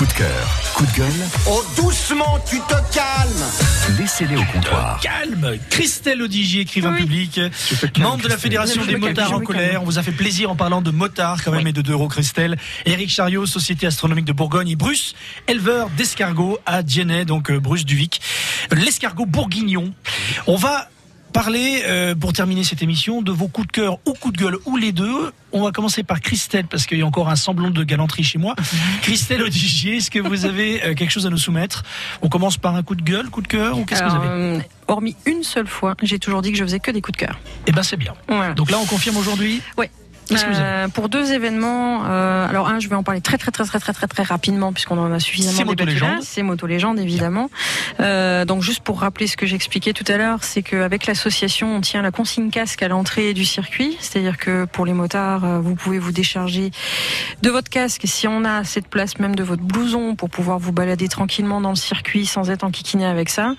Coup de cœur, coup de gueule, Oh, doucement, tu te calmes laissez-les au comptoir. Calme Christelle Odigier, écrivain Oui. public, calme, membre de la. Fédération des calme, motards en colère. On vous a fait plaisir en parlant de motards quand même et de 2 euros Christelle. Éric Chariot, Société Astronomique de Bourgogne et Bruce, éleveur d'escargots à Djenay, donc euh, Bruce Duvic. L'escargot bourguignon. On va parler, euh, pour terminer cette émission, de vos coups de cœur ou coups de gueule ou les deux. On va commencer par Christelle parce qu'il y a encore un semblant de galanterie chez moi. Christelle Odigier, est-ce que vous avez euh, quelque chose à nous soumettre? On commence par un coup de gueule, coup de cœur ou qu'est-ce que vous avez? euh, hormis une seule fois, j'ai toujours dit que je faisais que des coups de cœur. Eh ben c'est bien. Voilà. Donc là, on confirme aujourd'hui? Oui. Euh, pour deux événements, euh, alors un, je vais en parler très très très très très très très rapidement puisqu'on en a suffisamment C'est débattu là. C'est Moto Légende évidemment. Euh, donc juste pour rappeler ce que j'expliquais tout à l'heure, c'est qu'avec l'association, on tient la consigne casque à l'entrée du circuit, c'est-à-dire que pour les motards, euh, vous pouvez vous décharger de votre casque si on a cette place même de votre blouson pour pouvoir vous balader tranquillement dans le circuit sans être enquiquiné avec ça.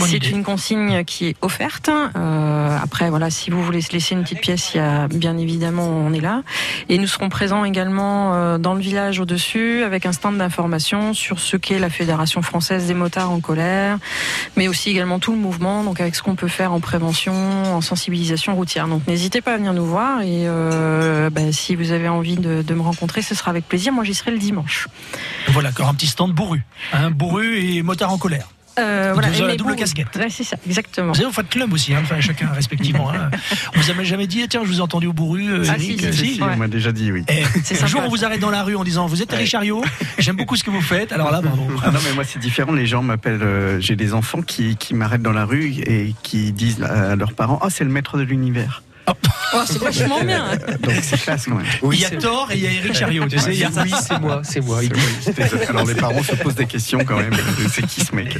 C'est une consigne qui est offerte. Euh, après, voilà, si vous voulez se laisser une petite pièce, il y a bien évidemment, on est là. Et nous serons présents également euh, dans le village au-dessus avec un stand d'information sur ce qu'est la Fédération française des motards en colère, mais aussi également tout le mouvement, donc avec ce qu'on peut faire en prévention, en sensibilisation routière. Donc n'hésitez pas à venir nous voir et euh, bah, si vous avez envie de, de me rencontrer, ce sera avec plaisir. Moi, j'y serai le dimanche. Voilà, encore un petit stand bourru. Hein, bourru et motard en colère. Euh, Vous avez et la double casquette. Ouais, c'est ça, exactement. Vous savez, vous faites club aussi, hein, enfin, chacun respectivement. Hein. On vous a jamais dit, tiens, je vous ai entendu au bourru, euh, Ah, Eric, si, euh, si, si. si. Ouais. On m'a déjà dit oui. Eh, C'est un jour, on vous arrête dans la rue en disant, vous êtes Eric Chariot, j'aime beaucoup ce que vous faites. Alors là, bravo. Ah non mais moi c'est différent. Les gens m'appellent. euh, J'ai des enfants qui, qui m'arrêtent dans la rue et qui disent à leurs parents Oh c'est le maître de l'univers. Oh, c'est vachement bien. Donc c'est classe quand même. il y a Thor et il y a Eric Chariot. Tu sais, il y a- Oui, c'est moi, c'est moi. Il- Alors les parents se posent des questions quand même. C'est qui ce mec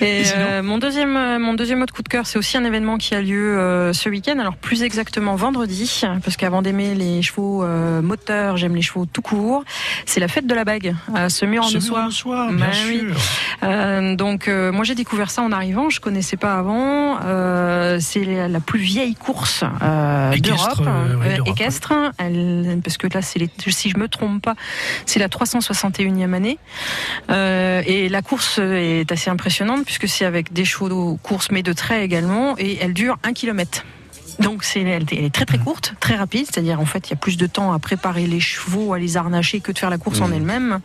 Et Et sinon euh, mon deuxième, euh, mon deuxième mot de coup de cœur, c'est aussi un événement qui a lieu euh, ce week-end. Alors plus exactement vendredi, parce qu'avant d'aimer les chevaux euh, moteurs, j'aime les chevaux tout court. C'est la fête de la bague à Semur en Ce soir. soir, bien Bah oui. sûr. Euh, donc euh, moi j'ai découvert ça en arrivant, je connaissais pas avant. Euh, c'est la plus vieille course euh, d'Europe, euh, ouais, euh, d'Europe, équestre. Elle- parce que là c'est les, si je me trompe pas, c'est la 361e année. Euh, et la course est assez impressionnante puisque c'est avec des chevaux de course mais de trait également et elle dure un kilomètre. Donc c'est elle, elle est très très courte, très rapide, c'est-à-dire en fait il y a plus de temps à préparer les chevaux, à les harnacher que de faire la course en elle-même.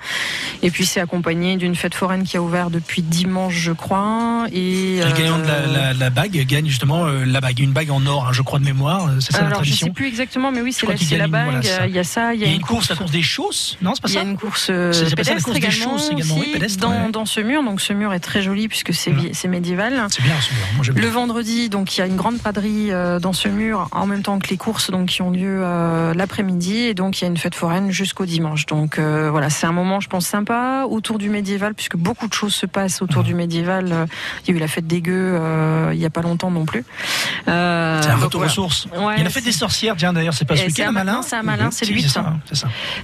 Et puis c'est accompagné d'une fête foraine qui a ouvert depuis dimanche je crois. Et Le gagnant de la, euh, la- la bague gagne justement euh, la bague, une bague en or, hein, je crois de mémoire. euh, C'est ça la alors je tradition. sais plus exactement, mais oui c'est la, c'est la une- bague. voilà, ça. il y a ça, il y a, Il y a une course, la course des chausses, non C'est pas Il y a ça une course euh, C'est- c'est ça, la pédestre course des également, chausses également, oui, pédestre, dans, ouais. dans ce mur. Donc ce mur est très joli puisque c'est Mm. c'est médiéval. C'est bien, ce mur. Moi, j'aime Le bien. vendredi, donc il y a une grande braderie euh, dans ce mur en même temps que les courses donc qui ont lieu euh, l'après-midi et donc il y a une fête foraine jusqu'au dimanche. Donc euh, voilà, c'est un moment je pense sympa autour du médiéval puisque beaucoup de choses se passent autour du médiéval. Il y a eu la fête des gueux euh, il y a pas longtemps non plus. C'est un retour voilà. aux sources. Ouais, Il y a la fête des sorcières, tiens d'ailleurs, c'est pas ce week-end à Malin c'est à Malin, c'est le 8.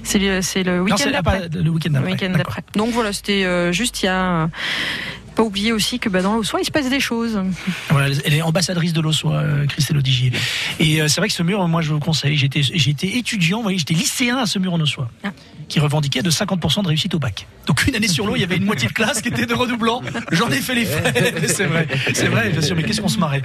C'est le, le week-end c'est d'après. le week-end Le d'après. week-end d'après. Donc voilà, c'était juste il y a. Pas oublier aussi que bah, dans l'Aussois, il se passe des choses. Voilà, elle est ambassadrice de l'Ossois, euh, Christelle Odigier. Et euh, c'est vrai que ce mur, moi je vous conseille, j'étais j'étais étudiant, vous voyez, j'étais lycéen à ce mur en Ossois, Ah. qui revendiquait de 50% de réussite au bac. Donc une année sur l'eau, il y avait une moitié de classe qui était de redoublant. J'en ai fait les frais, c'est vrai, c'est vrai, bien sûr, mais qu'est-ce qu'on se marrait.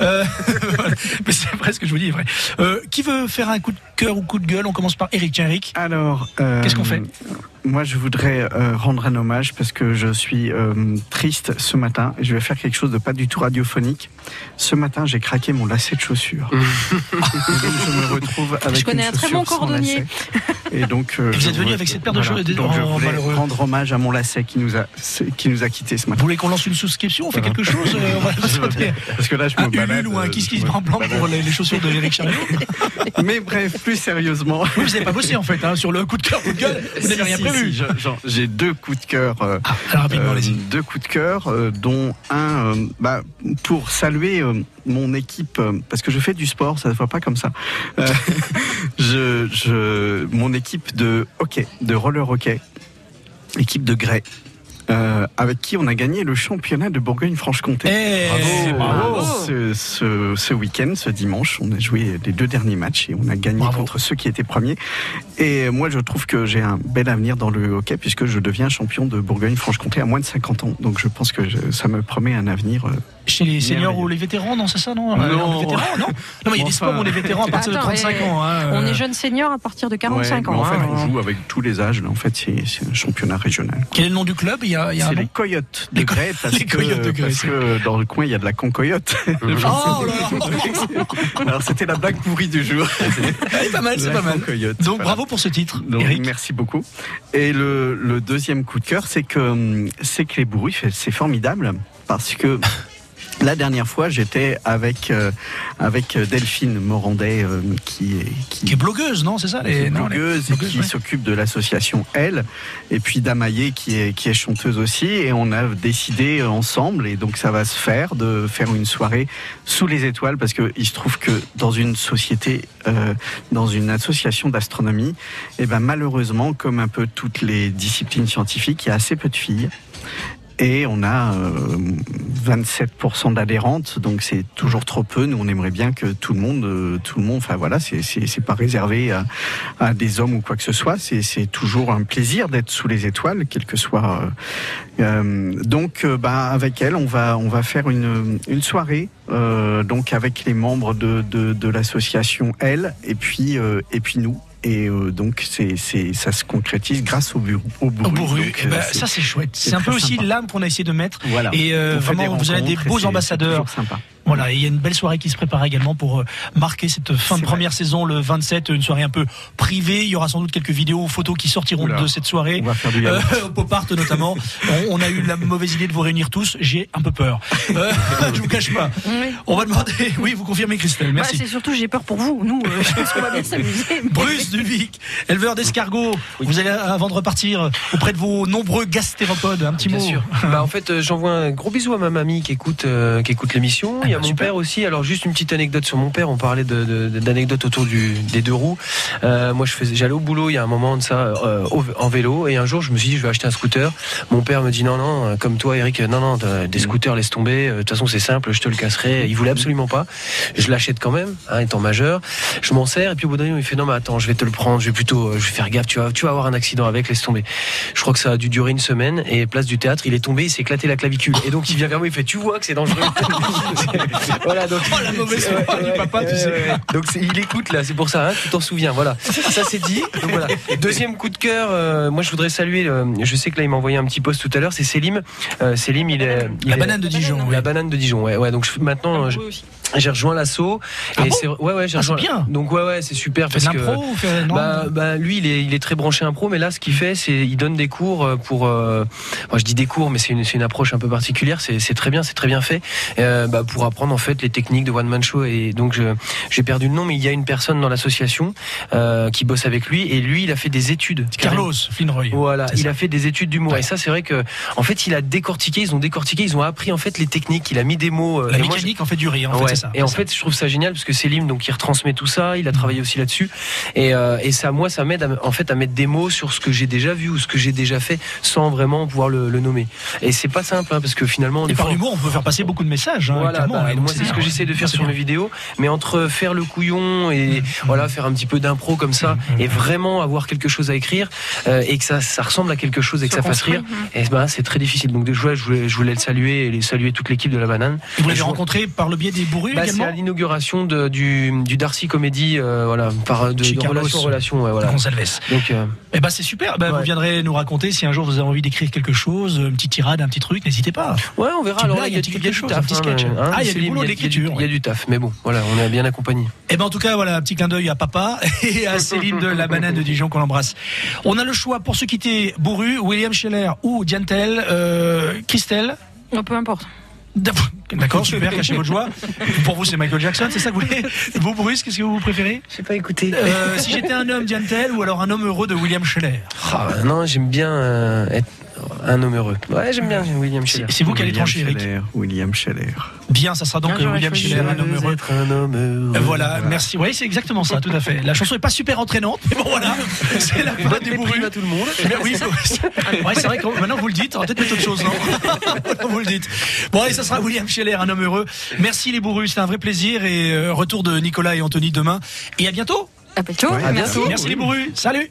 Euh, voilà. mais c'est vrai ce que je vous dis, est vrai. Euh, qui veut faire un coup de cœur ou coup de gueule? On commence par Eric. Tiens, Eric. Alors. euh, Qu'est-ce qu'on fait? Moi je voudrais euh, rendre un hommage parce que je suis euh, ce matin. Je vais faire quelque chose de pas du tout radiophonique. Ce matin j'ai craqué mon lacet de chaussure. et donc je me retrouve avec Je connais une un très bon cordonnier. Et donc. euh, Et vous je êtes venu avec cette paire de chaussures Donc je oh, voulais malheureux. rendre hommage à mon lacet qui nous a qui nous a quittés ce Vous matin. voulez qu'on lance une souscription? On fait quelque chose euh, on va sauter Parce que là je Un me balade. Ulule ou un euh, Kiss je Kiss Blanc Blanc pour les, les chaussures de Eric Chariot Mais bref, plus sérieusement. Vous n'avez pas bossé en fait hein, sur le coup de cœur, coup de gueule. Vous n'avez Si, rien si, prévu. si, je- J'ai deux coups de cœur. euh, Ah, alors rapidement, euh, allez-y. deux coups de cœur, euh, dont un euh, bah, pour saluer euh, mon équipe, parce que je fais du sport, ça ne voit pas comme ça. Je, mon équipe de hockey, de roller hockey, équipe de Grey. Euh, avec qui on a gagné le championnat de Bourgogne-Franche-Comté. Eh, bravo. Ce, ce, ce week-end, ce dimanche, on a joué les deux derniers matchs et on a gagné Bravo. contre ceux qui étaient premiers. Et moi, je trouve que j'ai un bel avenir dans le hockey puisque je deviens champion de Bourgogne-Franche-Comté à moins de 50 ans. Donc je pense que je- ça me promet un avenir. euh, Chez les seniors ou les vétérans, non, c'est ça, non Non. Les vétérans, non Non, mais il y a des sports où les vétérans à partir de Attends, 35 eh, ans. hein, On euh, est jeunes seniors à partir de 45 ouais, mais ans. En fait, hein. on joue avec tous les âges. Là, en fait, c'est c'est un championnat régional. Quel est le nom du club Il y a, il y a un C'est les Coyotes de Grès parce, les Coyotes de que, Grès, parce que dans le coin il y a de la concoyote. Oh Alors c'était la blague pourrie du jour. C'est pas mal, c'est pas mal. Donc voilà. bravo pour ce titre, Donc, Eric. merci beaucoup. Et le, le deuxième coup de cœur, c'est que hum, c'est que les bourrus, c'est- c'est formidable parce que la dernière fois, j'étais avec euh, avec Delphine Morandet euh, qui est qui, Qui est blogueuse, non C'est ça les, non, les- blogueuse qui ouais. s'occupe de l'association Elle, et puis Damaye qui est, qui est chanteuse aussi, et on a décidé ensemble, et donc ça va se faire, de faire une soirée sous les étoiles, parce qu'il se trouve que dans une société, euh, dans une association d'astronomie, et ben malheureusement, comme un peu toutes les disciplines scientifiques, il y a assez peu de filles. Et on a euh, 27% d'adhérentes, donc c'est toujours trop peu. Nous, on aimerait bien que tout le monde, euh, tout le monde, enfin voilà, c'est pas réservé à, à des hommes ou quoi que ce soit. C'est toujours un plaisir d'être sous les étoiles, quel que soit. euh, euh, donc, euh, bah, avec elle, on va on va faire une une soirée, euh, donc avec les membres de de, de l'association Elle, et puis euh, et puis nous. Et euh, donc, c'est c'est ça se concrétise grâce au bureau. Au Donc, eh ben, euh, c'est- ça c'est chouette. c'est C'est un peu aussi l'âme qu'on a essayé de mettre. Voilà. Et euh, vraiment, vous avez des beaux ambassadeurs. Voilà, et il y a une belle soirée qui se prépare également pour euh, marquer cette fin de première saison, le 27, une soirée un peu privée. Il y aura sans doute quelques vidéos ou photos qui sortiront Oula. de cette soirée. On va faire du Euh, yaourt. au Pop Art notamment. on, on a eu la mauvaise idée de vous réunir tous. J'ai un peu peur. Euh, je vous cache pas. Oui. On va demander. Oui, vous confirmez, Christelle. Bah, Merci. c'est surtout j'ai peur pour vous. Nous, euh, je pense qu'on va bien s'amuser. Bruce Duvic, éleveur d'escargots. Vous allez, avant de repartir auprès de vos nombreux gastéropodes, un petit Bien mot. sûr. bah, en fait, euh, j'envoie un gros bisou à ma mamie qui écoute, euh, qui écoute l'émission. Y a mon super. père aussi. Alors, juste une petite anecdote sur mon père. On parlait de- de- d'anecdotes autour du, des deux roues. Euh, moi, je faisais, j'allais au boulot il y a un moment de ça, euh, au- en vélo. Et un jour, je me suis dit, je vais acheter un scooter. Mon père me dit, non, non, euh, comme toi, Eric, euh, non, non, des scooters, laisse tomber. Euh, De toute façon, c'est simple, je te le casserai. Il voulait absolument pas. Je l'achète quand même, hein, étant majeur. Je m'en sers. Et puis, au bout d'un moment, il fait, non, mais attends, je vais te le prendre. Je vais plutôt, euh, je vais faire gaffe. Tu vas, tu vas avoir un accident avec, laisse tomber. Je crois que ça a dû durer une semaine. Et place du théâtre, il est tombé, il s'est éclaté la clavicule. Et donc, il vient vers moi, il fait, tu vois que c'est dangereux. voilà, donc. Oh, la mauvaise Ouais, foi du ouais, papa, tu ouais, sais. ouais. Donc il écoute là, c'est pour ça, hein, tu t'en souviens. Voilà, ça c'est dit. Donc, voilà. Deuxième coup de cœur, euh, moi je voudrais saluer. euh, je sais que là il m'a envoyé un petit post tout à l'heure. C'est Selim. Euh, Selim, il est il La est- banane de Dijon. oui. La banane de Dijon. Ouais, ouais. Donc je- maintenant je- j'ai rejoint l'assaut. Ah et bon c'est ouais ouais j'ai Ah, rejoint. bien. Donc ouais ouais c'est super parce que. ou fait- non Bah, bah, lui, il est, il est très branché impro, mais là, ce qu'il fait, c'est il donne des cours euh, pour. euh, moi, je dis des cours, mais c'est une, c'est une approche un peu particulière. C'est c'est très bien, c'est très bien fait euh, bah, pour apprendre en fait les techniques de one man show. Et donc, je- j'ai perdu le nom, mais il y a une personne dans l'association euh, qui bosse avec lui, et lui, il a fait des études. Carlos Flinroy. Voilà, il ça. a fait des études d'humour Ouais. et ça c'est vrai que en fait il a décortiqué, ils ont décortiqué, ils ont appris en fait les techniques, il a mis des mots. euh, La et moi, je- mécanique en fait du rire. En Ouais. fait, c'est ça. Et en ça. fait, je trouve ça génial parce que Célim, donc, il retransmet tout ça. Il a travaillé aussi là-dessus. Et, euh, et ça, moi, ça m'aide à, en fait à mettre des mots sur ce que j'ai déjà vu ou ce que j'ai déjà fait sans vraiment pouvoir le, le nommer. Et c'est pas simple hein, parce que finalement, Et par l'humour, on peut faire passer beaucoup de messages. hein, voilà, bah, et donc moi c'est ce que j'essaie de faire sur mes vidéos, mais entre faire le couillon et voilà faire un petit peu d'impro comme ça Mhm. et vraiment avoir quelque chose à écrire euh, et que ça, ça ressemble à quelque chose et que ça fasse rire, et ben c'est très difficile. Donc déjà je voulais, je voulais le saluer et les saluer toute l'équipe de la banane. Et vous l'avez rencontré par le biais des bah, c'est également à l'inauguration de- du, du Darcy Comédie, euh, voilà, par de, de relation en relation, ouais, voilà. Donc, euh, Eh ben c'est super. Ben, Vous viendrez nous raconter si un jour vous avez envie d'écrire quelque chose, une petite tirade, un petit truc, n'hésitez pas. ouais, on verra. Alors il y a quelque du chose, taf, un petit hein, sketch. hein, Ah, il y a du boulot, a- il y a du- taf, mais bon, voilà, on est bien accompagné. Eh ben en tout cas voilà un petit clin d'œil à papa et à Céline de la banane de Dijon qu'on embrasse. On a le choix pour se quitter Bourru, William Scheller ou Diantel, euh, Christelle? Oh, peu importe. D'accord, super, cachez votre joie. Pour vous, c'est Michael Jackson, c'est ça que vous voulez? Vous, Bruce, qu'est-ce que vous préférez? J'ai pas écouté. Euh, Si j'étais un homme, Diantel, ou alors un homme heureux de William Scheller Ah, non, j'aime bien euh, être un homme heureux. Ouais, j'aime bien William Scheller. c'est vous qui allez William trancher, Eric. Scheller, William Scheller. Bien, ça sera donc Bien, euh, William Scheller, un homme heureux. être un homme heureux. Euh, Voilà, merci. Oui, c'est exactement ça, tout à fait. La chanson est pas super entraînante, mais bon voilà, c'est la fin des bourrus. à tout le monde. Mais oui, c'est ouais, c'est vrai que maintenant vous le dites, on va peut-être mettre autre chose, non Vous le dites. Bon allez, ça sera William Scheller, un homme heureux. Merci les bourrus, c'était un vrai plaisir et euh, retour de Nicolas et Anthony demain. Et à bientôt. À bientôt. Ouais, à Merci. bientôt. Merci les bourrus. Salut.